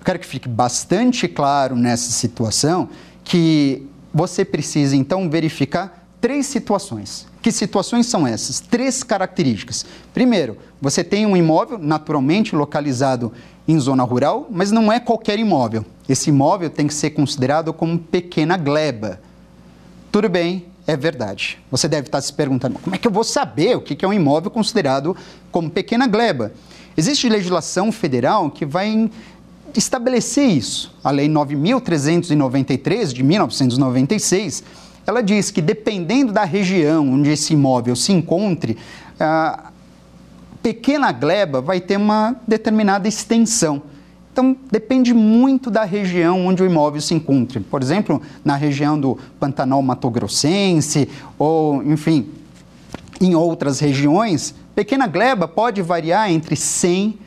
Eu quero que fique bastante claro nessa situação que você precisa então verificar três situações. Que situações são essas? Três características. Primeiro, você tem um imóvel naturalmente localizado em zona rural, mas não é qualquer imóvel. Esse imóvel tem que ser considerado como pequena gleba. Tudo bem, é verdade. Você deve estar se perguntando, como é que eu vou saber o que é um imóvel considerado como pequena gleba? Existe legislação federal que vai estabelecer isso. A Lei 9.393 de 1996 ela diz que dependendo da região onde esse imóvel se encontre, a pequena gleba vai ter uma determinada extensão. Então, depende muito da região onde o imóvel se encontre. Por exemplo, na região do Pantanal Mato Grossense, ou, enfim, em outras regiões, pequena gleba pode variar entre 100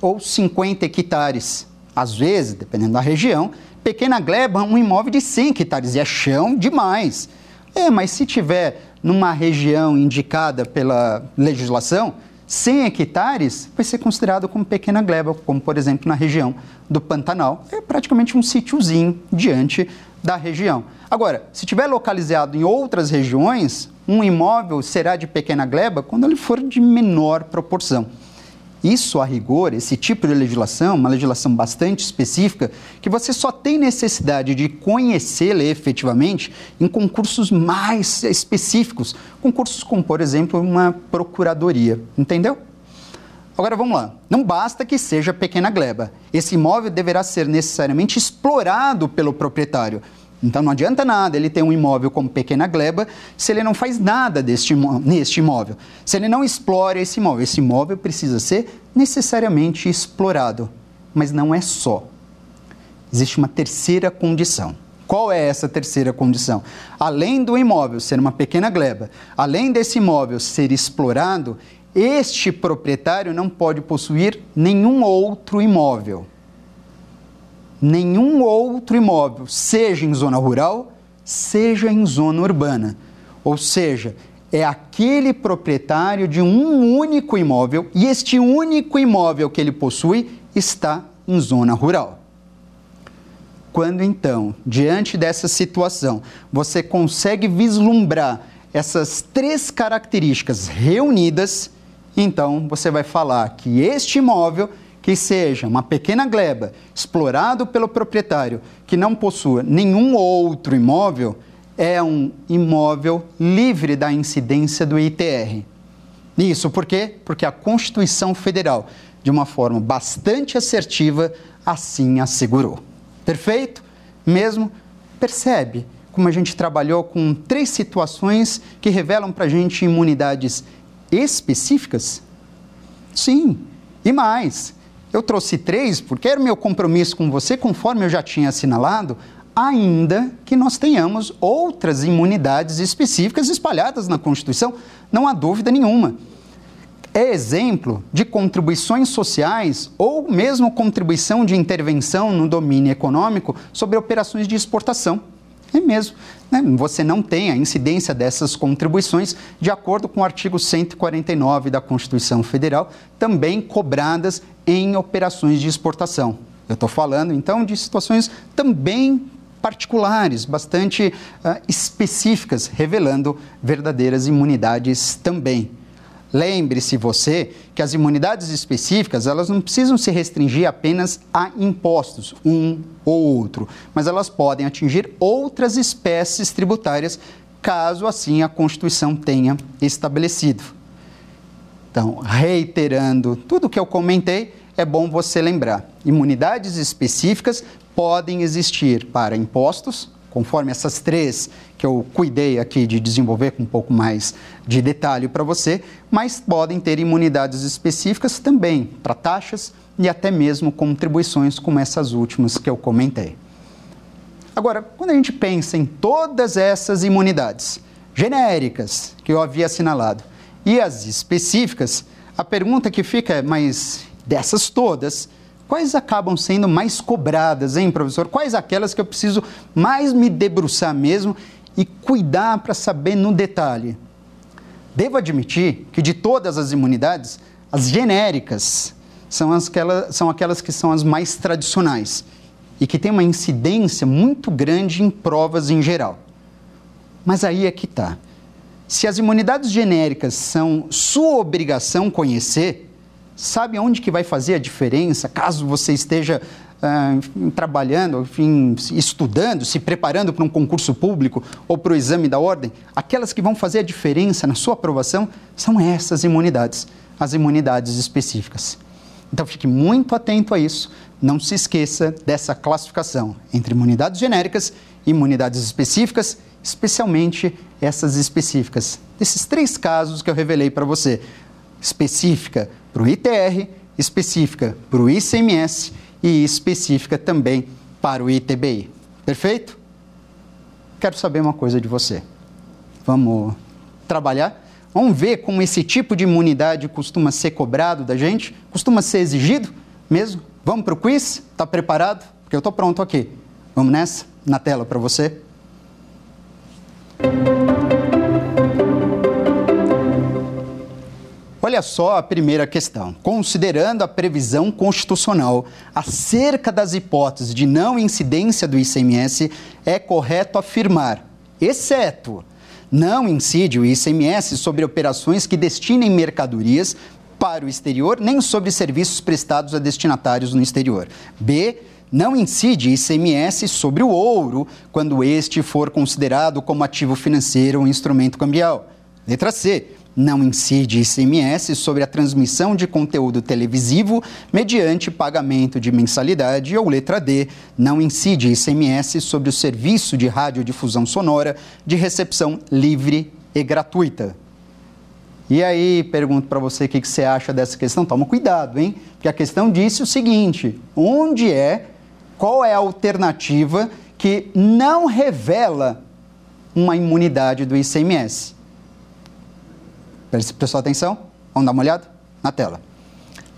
ou 50 hectares. Às vezes, dependendo da região, pequena gleba, um imóvel de 100 hectares, e é chão demais. É, mas se tiver numa região indicada pela legislação, 100 hectares vai ser considerado como pequena gleba, como por exemplo na região do Pantanal. É praticamente um sítiozinho diante da região. Agora, se estiver localizado em outras regiões, um imóvel será de pequena gleba quando ele for de menor proporção. Isso, a rigor, esse tipo de legislação, uma legislação bastante específica, que você só tem necessidade de conhecê-la efetivamente em concursos mais específicos, concursos como, por exemplo, uma procuradoria. Entendeu? Agora vamos lá. Não basta que seja pequena gleba. Esse imóvel deverá ser necessariamente explorado pelo proprietário. Então não adianta nada ele ter um imóvel como pequena gleba se ele não faz nada deste, neste imóvel. Se ele não explora esse imóvel, esse imóvel precisa ser necessariamente explorado. Mas não é só. Existe uma terceira condição. Qual é essa terceira condição? Além do imóvel ser uma pequena gleba, além desse imóvel ser explorado, este proprietário não pode possuir nenhum outro imóvel nenhum outro imóvel, seja em zona rural, seja em zona urbana. Ou seja, é aquele proprietário de um único imóvel e este único imóvel que ele possui está em zona rural. Quando então, diante dessa situação, você consegue vislumbrar essas três características reunidas, então você vai falar que este imóvel que seja uma pequena gleba explorado pelo proprietário que não possua nenhum outro imóvel, é um imóvel livre da incidência do ITR. Isso por quê? Porque a Constituição Federal, de uma forma bastante assertiva, assim assegurou. Perfeito? Mesmo? Percebe como a gente trabalhou com três situações que revelam para a gente imunidades específicas? Sim, e mais. Eu trouxe três porque era meu compromisso com você, conforme eu já tinha assinalado, ainda que nós tenhamos outras imunidades específicas espalhadas na Constituição, não há dúvida nenhuma. É exemplo de contribuições sociais ou mesmo contribuição de intervenção no domínio econômico sobre operações de exportação. É mesmo. Né? Você não tem a incidência dessas contribuições de acordo com o artigo 149 da Constituição Federal, também cobradas em operações de exportação. Eu estou falando, então, de situações também particulares, bastante uh, específicas, revelando verdadeiras imunidades também. Lembre-se você que as imunidades específicas, elas não precisam se restringir apenas a impostos, um outro, mas elas podem atingir outras espécies tributárias, caso assim a Constituição tenha estabelecido. Então, reiterando tudo o que eu comentei, é bom você lembrar: imunidades específicas podem existir para impostos, conforme essas três que eu cuidei aqui de desenvolver com um pouco mais de detalhe para você, mas podem ter imunidades específicas também para taxas e até mesmo contribuições como essas últimas que eu comentei. Agora, quando a gente pensa em todas essas imunidades genéricas que eu havia assinalado e as específicas, a pergunta que fica é: mas dessas todas, quais acabam sendo mais cobradas, hein, professor? Quais aquelas que eu preciso mais me debruçar mesmo e cuidar para saber no detalhe? Devo admitir que de todas as imunidades, as genéricas são, as são aquelas que são as mais tradicionais e que têm uma incidência muito grande em provas em geral. Mas aí é que está. Se as imunidades genéricas são sua obrigação conhecer, sabe onde que vai fazer a diferença caso você esteja uh, trabalhando, enfim, estudando, se preparando para um concurso público ou para o exame da ordem? Aquelas que vão fazer a diferença na sua aprovação são essas imunidades, as imunidades específicas. Então fique muito atento a isso. Não se esqueça dessa classificação entre imunidades genéricas e imunidades específicas, especialmente essas específicas. Desses três casos que eu revelei para você: específica para o ITR, específica para o ICMS e específica também para o ITBI. Perfeito? Quero saber uma coisa de você. Vamos trabalhar? Vamos ver como esse tipo de imunidade costuma ser cobrado da gente? Costuma ser exigido mesmo? Vamos para o quiz? Está preparado? Porque eu estou pronto aqui. Vamos nessa? Na tela para você. Olha só a primeira questão. Considerando a previsão constitucional acerca das hipóteses de não incidência do ICMS, é correto afirmar, exceto não incide o ICMS sobre operações que destinem mercadorias para o exterior, nem sobre serviços prestados a destinatários no exterior. B. Não incide ICMS sobre o ouro quando este for considerado como ativo financeiro ou instrumento cambial. Letra C não incide ICMS sobre a transmissão de conteúdo televisivo mediante pagamento de mensalidade, ou letra D, não incide ICMS sobre o serviço de radiodifusão sonora de recepção livre e gratuita. E aí, pergunto para você o que, que você acha dessa questão. Toma cuidado, hein? Porque a questão disse o seguinte: onde é, qual é a alternativa que não revela uma imunidade do ICMS? Prestou atenção? Vamos dar uma olhada na tela.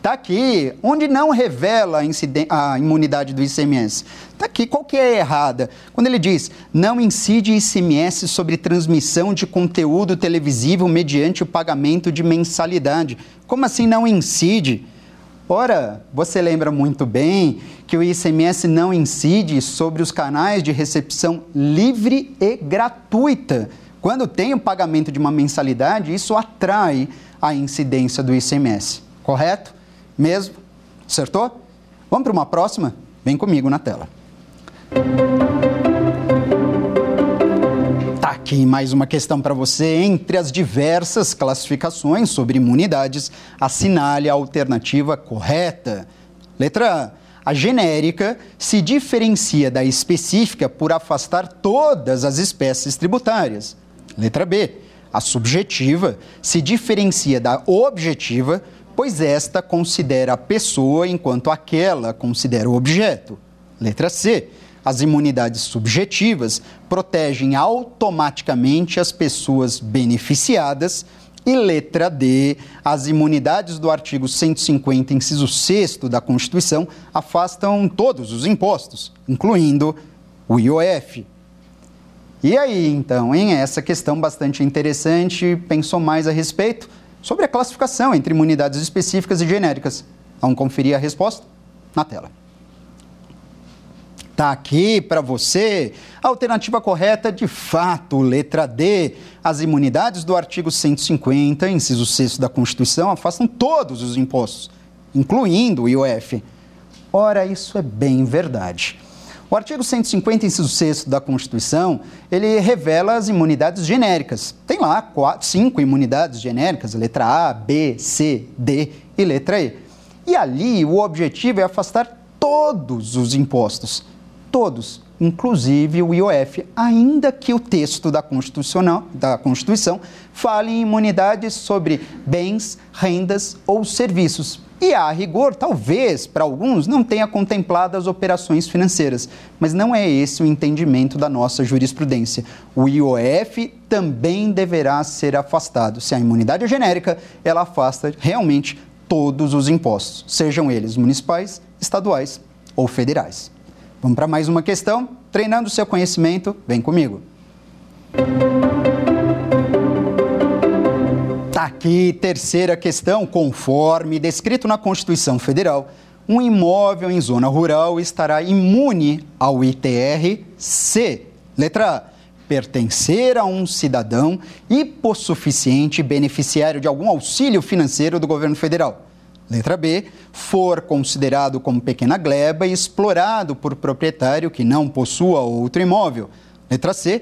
Está aqui, onde não revela a, imunidade do ICMS. Está aqui, qual que é a errada? Quando ele diz, não incide ICMS sobre transmissão de conteúdo televisivo mediante o pagamento de mensalidade. Como assim não incide? Ora, você lembra muito bem que o ICMS não incide sobre os canais de recepção livre e gratuita. Quando tem o pagamento de uma mensalidade, isso atrai a incidência do ICMS, correto? Mesmo? Acertou? Vamos para uma próxima? Vem comigo na tela. Tá aqui mais uma questão para você. Entre as diversas classificações sobre imunidades, assinale a alternativa correta. Letra A. A genérica se diferencia da específica por afastar todas as espécies tributárias. Letra B. A subjetiva se diferencia da objetiva, pois esta considera a pessoa enquanto aquela considera o objeto. Letra C. As imunidades subjetivas protegem automaticamente as pessoas beneficiadas. E letra D, as imunidades do artigo 150, inciso 6 da Constituição, afastam todos os impostos, incluindo o IOF. E aí, então, em essa questão bastante interessante, pensou mais a respeito sobre a classificação entre imunidades específicas e genéricas. Vamos conferir a resposta na tela. Está aqui para você a alternativa correta, de fato, letra D. As imunidades do artigo 150, inciso 6 da Constituição, afastam todos os impostos, incluindo o IOF. Ora, isso é bem verdade. O artigo 150, inciso 6 da Constituição, ele revela as imunidades genéricas. Tem lá quatro, cinco imunidades genéricas, letra A, B, C, D e letra E. E ali o objetivo é afastar todos os impostos. Todos, inclusive o IOF, ainda que o texto da, Constitucional, da Constituição fale em imunidades sobre bens, rendas ou serviços. E a rigor, talvez para alguns não tenha contemplado as operações financeiras, mas não é esse o entendimento da nossa jurisprudência. O IOF também deverá ser afastado. Se a imunidade é genérica, ela afasta realmente todos os impostos, sejam eles municipais, estaduais ou federais. Vamos para mais uma questão? Treinando seu conhecimento, vem comigo. Tá aqui, terceira questão. Conforme descrito na Constituição Federal, um imóvel em zona rural estará imune ao ITR-C. Letra A. Pertencer a um cidadão hipossuficiente beneficiário de algum auxílio financeiro do governo federal. Letra B. For considerado como pequena gleba e explorado por proprietário que não possua outro imóvel. Letra C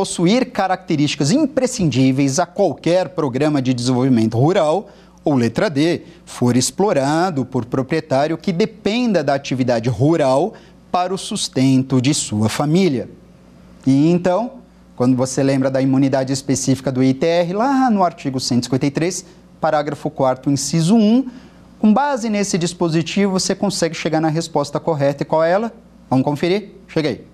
possuir características imprescindíveis a qualquer programa de desenvolvimento rural, ou letra D, for explorado por proprietário que dependa da atividade rural para o sustento de sua família. E então, quando você lembra da imunidade específica do ITR, lá no artigo 153, parágrafo 4 inciso 1, com base nesse dispositivo, você consegue chegar na resposta correta. E qual é ela? Vamos conferir? Cheguei.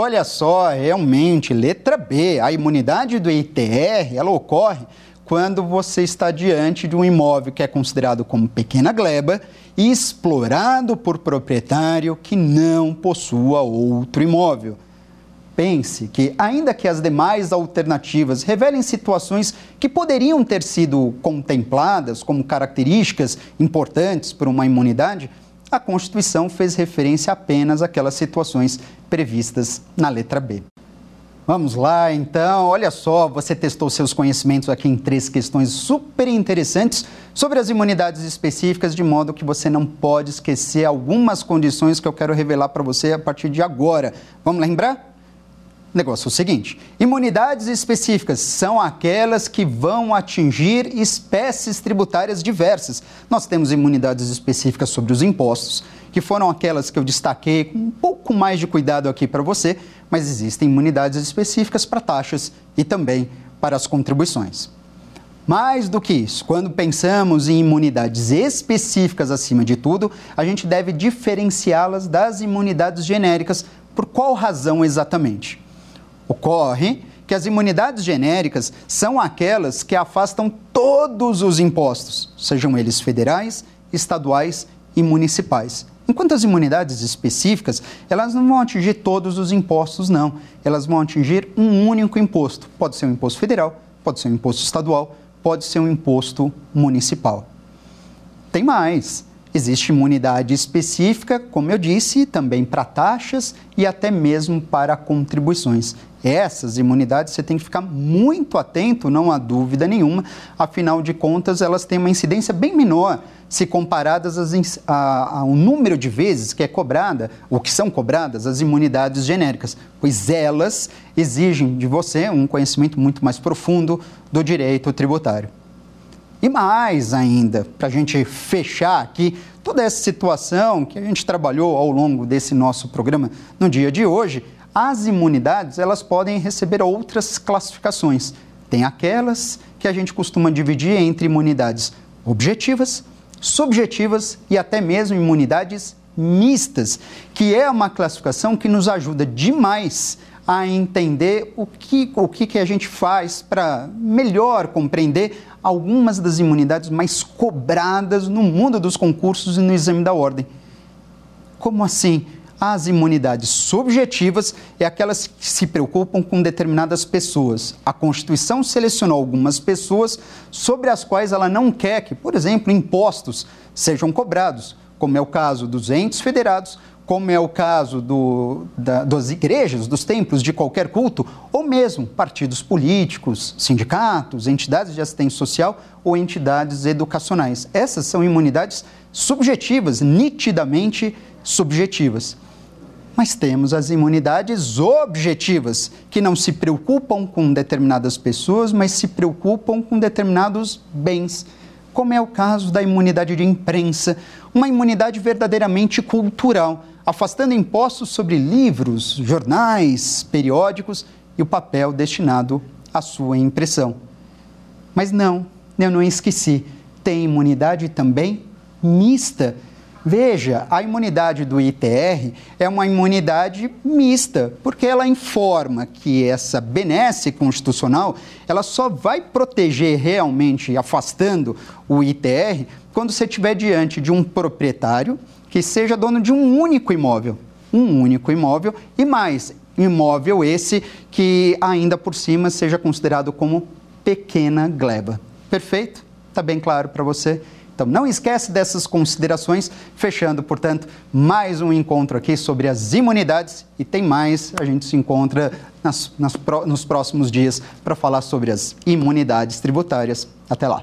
Olha só, realmente, letra B, a imunidade do ITR, ela ocorre quando você está diante de um imóvel que é considerado como pequena gleba e explorado por proprietário que não possua outro imóvel. Pense que, ainda que as demais alternativas revelem situações que poderiam ter sido contempladas como características importantes para uma imunidade, a Constituição fez referência apenas àquelas situações previstas na letra B. Vamos lá, então. Olha só, você testou seus conhecimentos aqui em três questões super interessantes sobre as imunidades específicas, de modo que você não pode esquecer algumas condições que eu quero revelar para você a partir de agora. Vamos lembrar? Negócio é o seguinte: imunidades específicas são aquelas que vão atingir espécies tributárias diversas. Nós temos imunidades específicas sobre os impostos, que foram aquelas que eu destaquei com um pouco mais de cuidado aqui para você, mas existem imunidades específicas para taxas e também para as contribuições. Mais do que isso, quando pensamos em imunidades específicas acima de tudo, a gente deve diferenciá-las das imunidades genéricas. Por qual razão exatamente? Ocorre que as imunidades genéricas são aquelas que afastam todos os impostos, sejam eles federais, estaduais e municipais. Enquanto as imunidades específicas, elas não vão atingir todos os impostos, não. Elas vão atingir um único imposto. Pode ser um imposto federal, pode ser um imposto estadual, pode ser um imposto municipal. Tem mais. Existe imunidade específica, como eu disse, também para taxas e até mesmo para contribuições. Essas imunidades você tem que ficar muito atento, não há dúvida nenhuma, afinal de contas, elas têm uma incidência bem menor se comparadas ao número de vezes que é cobrada, ou que são cobradas, as imunidades genéricas, pois elas exigem de você um conhecimento muito mais profundo do direito tributário. E mais ainda, para a gente fechar aqui toda essa situação que a gente trabalhou ao longo desse nosso programa no dia de hoje, as imunidades elas podem receber outras classificações. Tem aquelas que a gente costuma dividir entre imunidades objetivas, subjetivas e até mesmo imunidades mistas, que é uma classificação que nos ajuda demais a entender o que, o que, que a gente faz para melhor compreender algumas das imunidades mais cobradas no mundo dos concursos e no exame da ordem. Como assim? As imunidades subjetivas é aquelas que se preocupam com determinadas pessoas. A Constituição selecionou algumas pessoas sobre as quais ela não quer que, por exemplo, impostos sejam cobrados, como é o caso dos entes federados, como é o caso do, da, das igrejas, dos templos de qualquer culto, ou mesmo partidos políticos, sindicatos, entidades de assistência social ou entidades educacionais. Essas são imunidades subjetivas, nitidamente subjetivas. Mas temos as imunidades objetivas, que não se preocupam com determinadas pessoas, mas se preocupam com determinados bens, como é o caso da imunidade de imprensa, uma imunidade verdadeiramente cultural, afastando impostos sobre livros, jornais, periódicos e o papel destinado à sua impressão. Mas não, eu não esqueci, tem imunidade também mista Veja, a imunidade do ITR é uma imunidade mista, porque ela informa que essa benesse constitucional, ela só vai proteger realmente, afastando o ITR, quando você estiver diante de um proprietário que seja dono de um único imóvel. Um único imóvel e mais, imóvel esse que ainda por cima seja considerado como pequena gleba. Perfeito? Está bem claro para você? Então, não esquece dessas considerações. Fechando, portanto, mais um encontro aqui sobre as imunidades e tem mais. A gente se encontra nas, nas, nos próximos dias para falar sobre as imunidades tributárias. Até lá